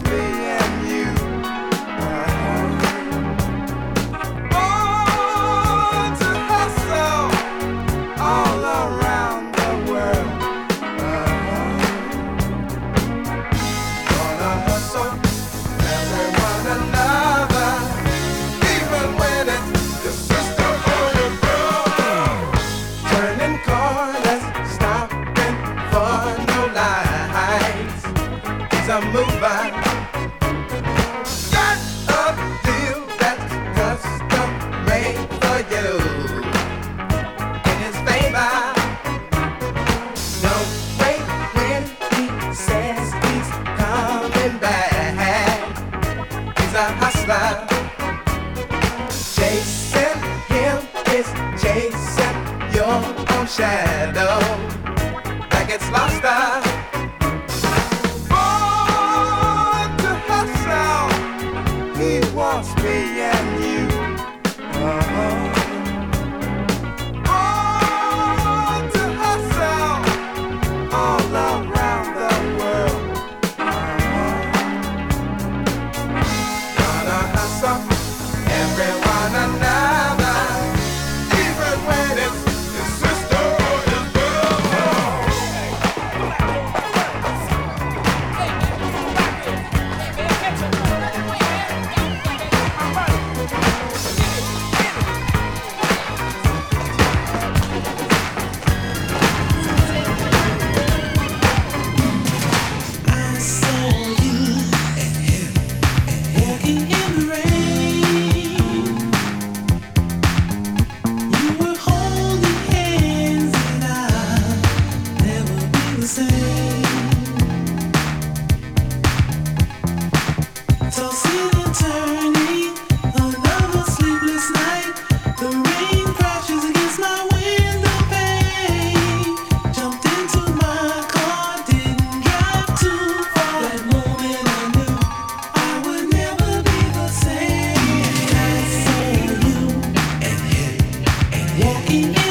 me shadow. that gets lost up. In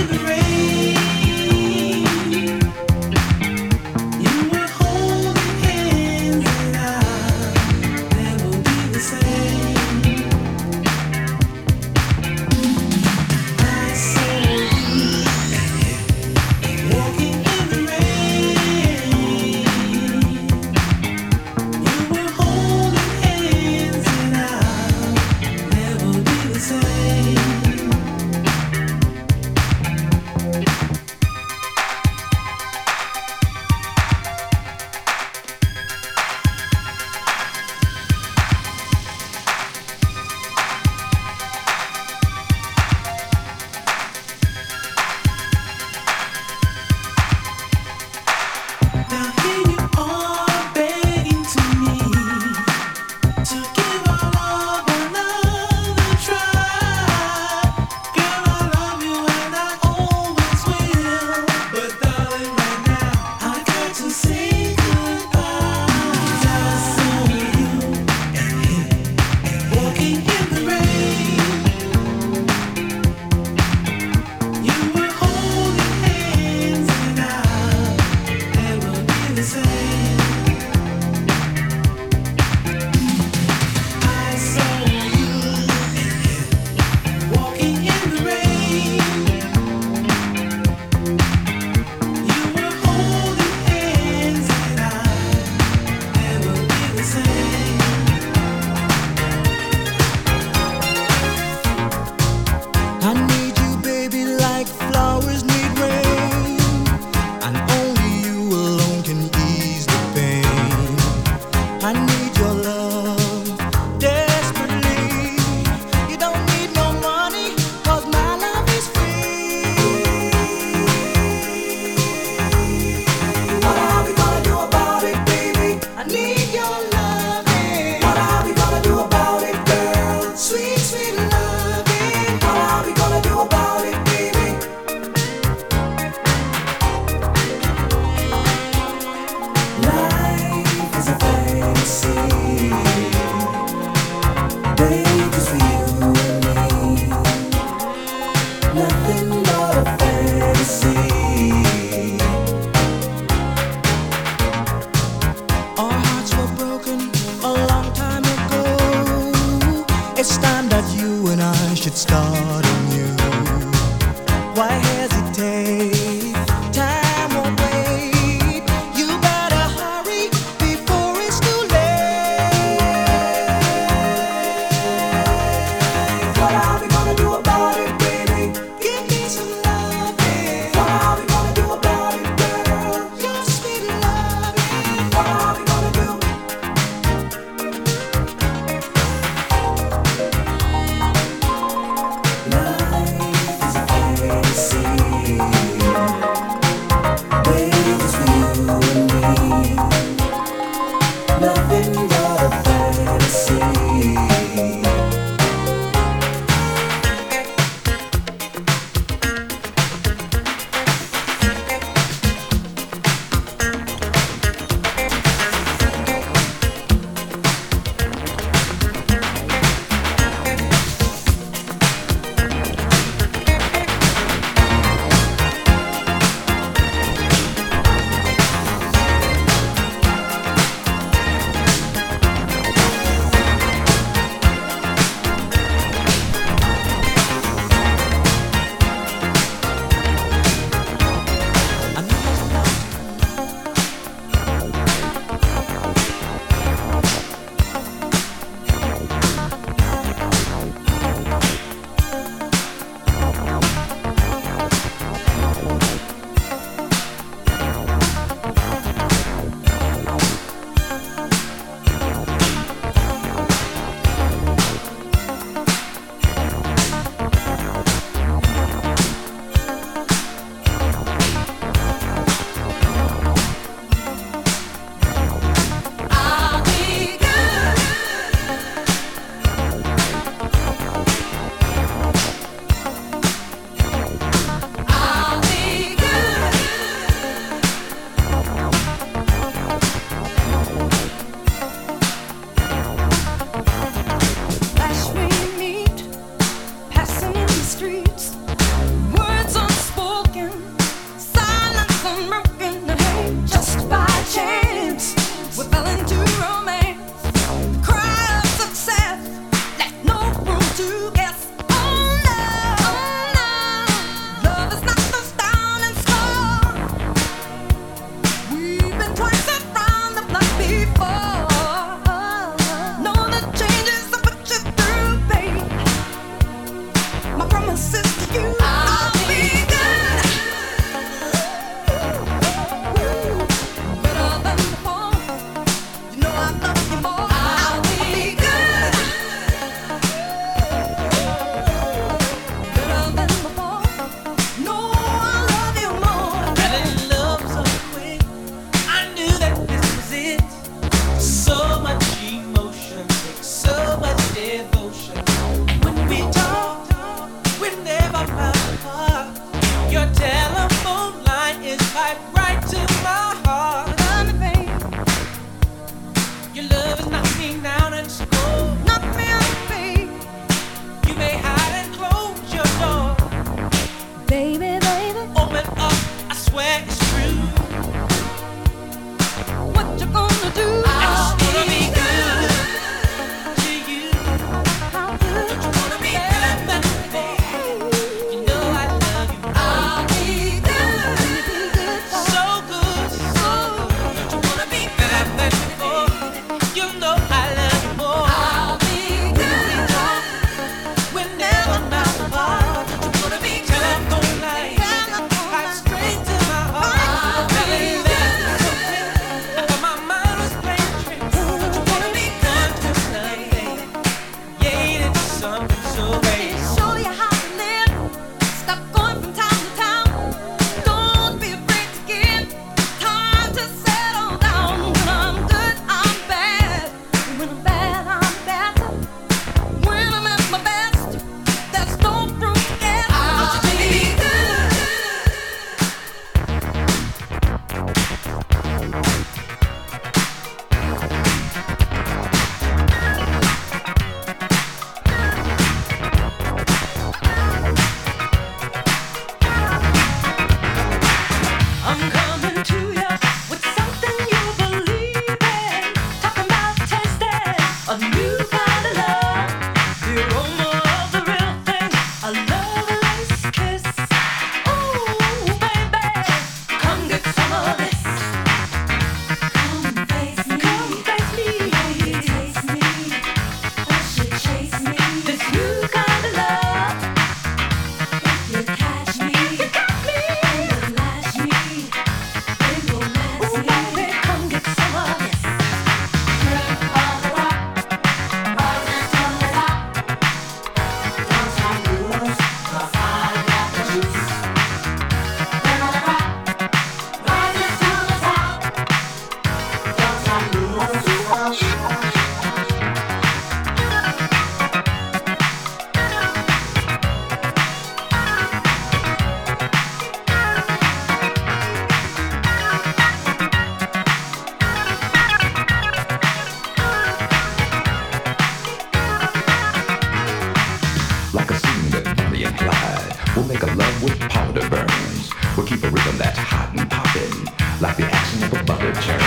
like the action of a bubble churn.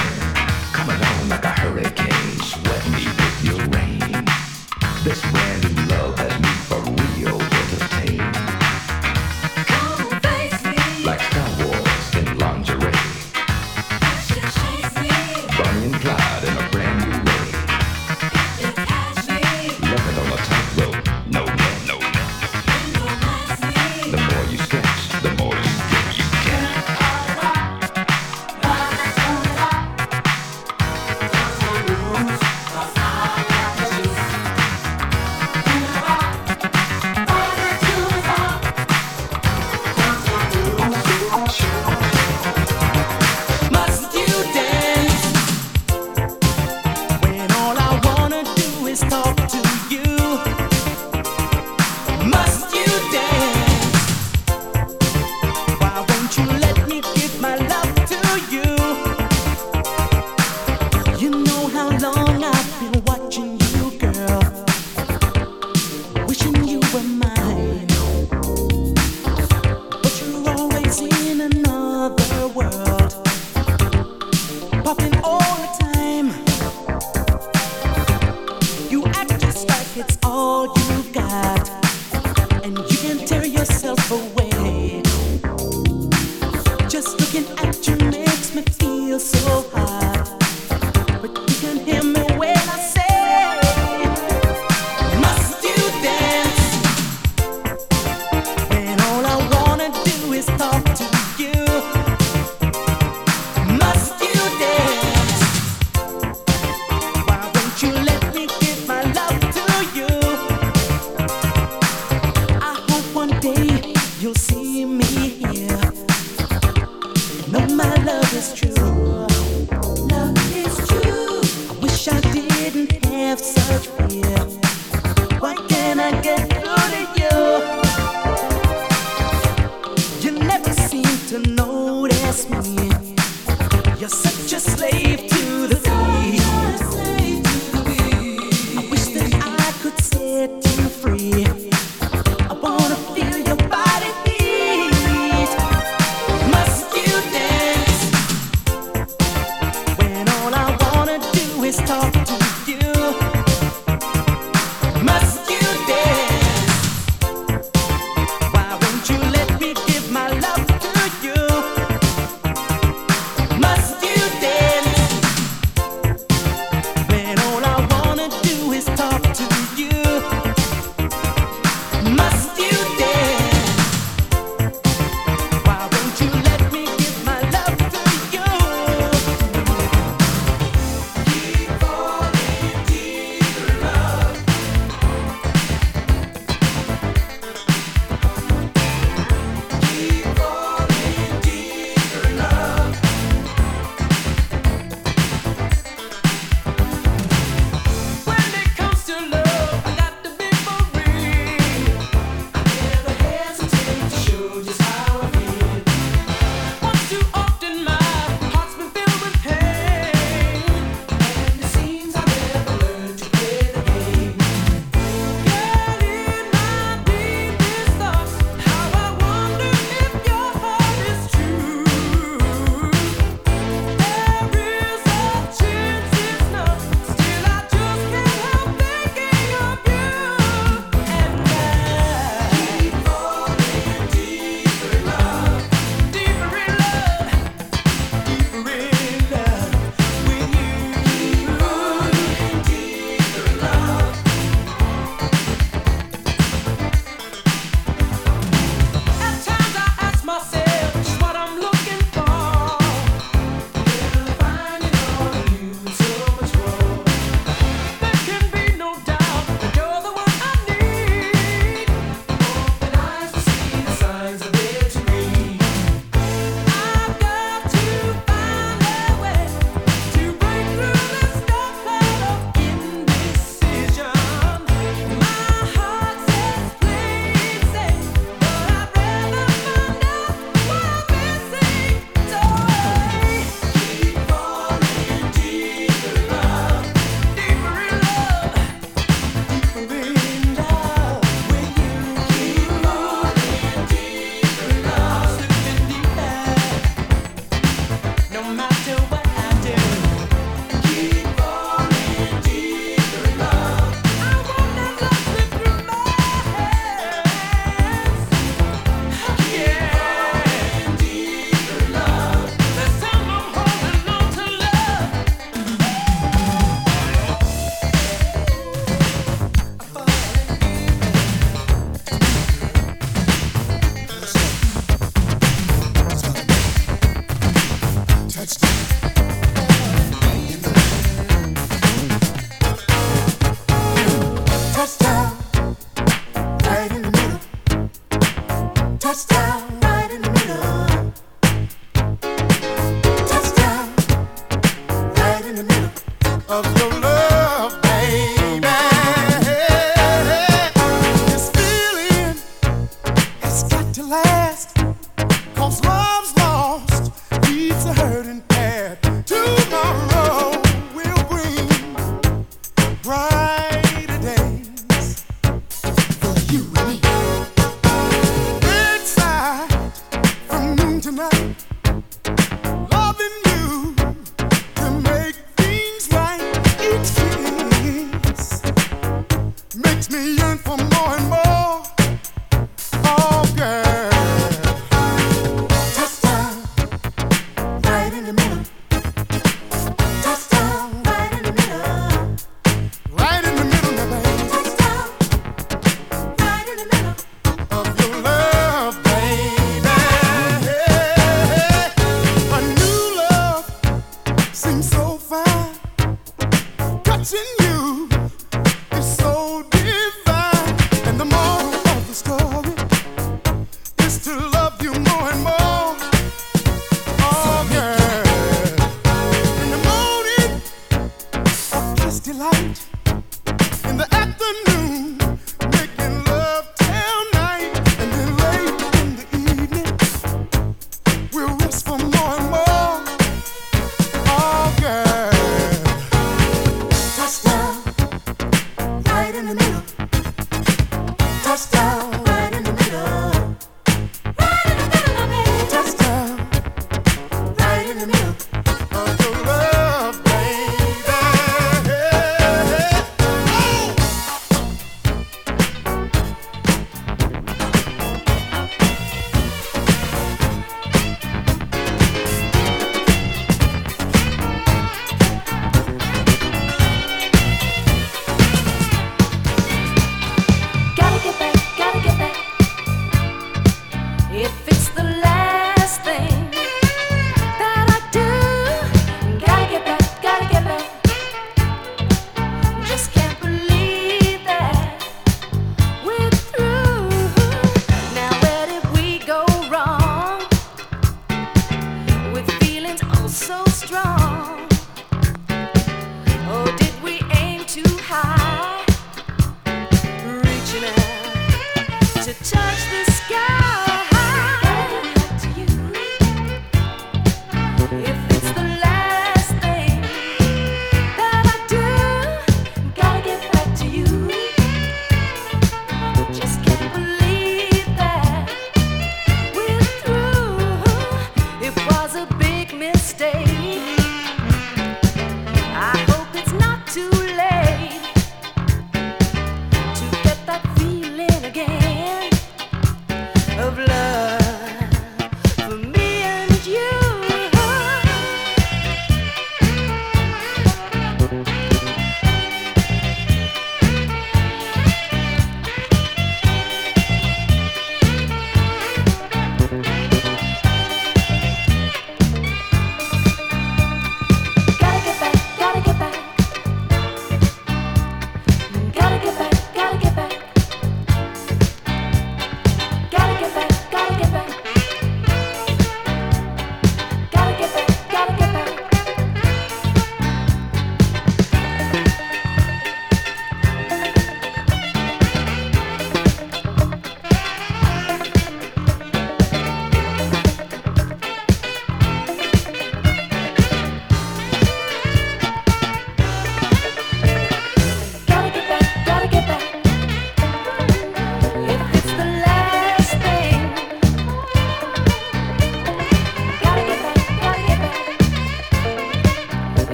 Coming on like a hurricane.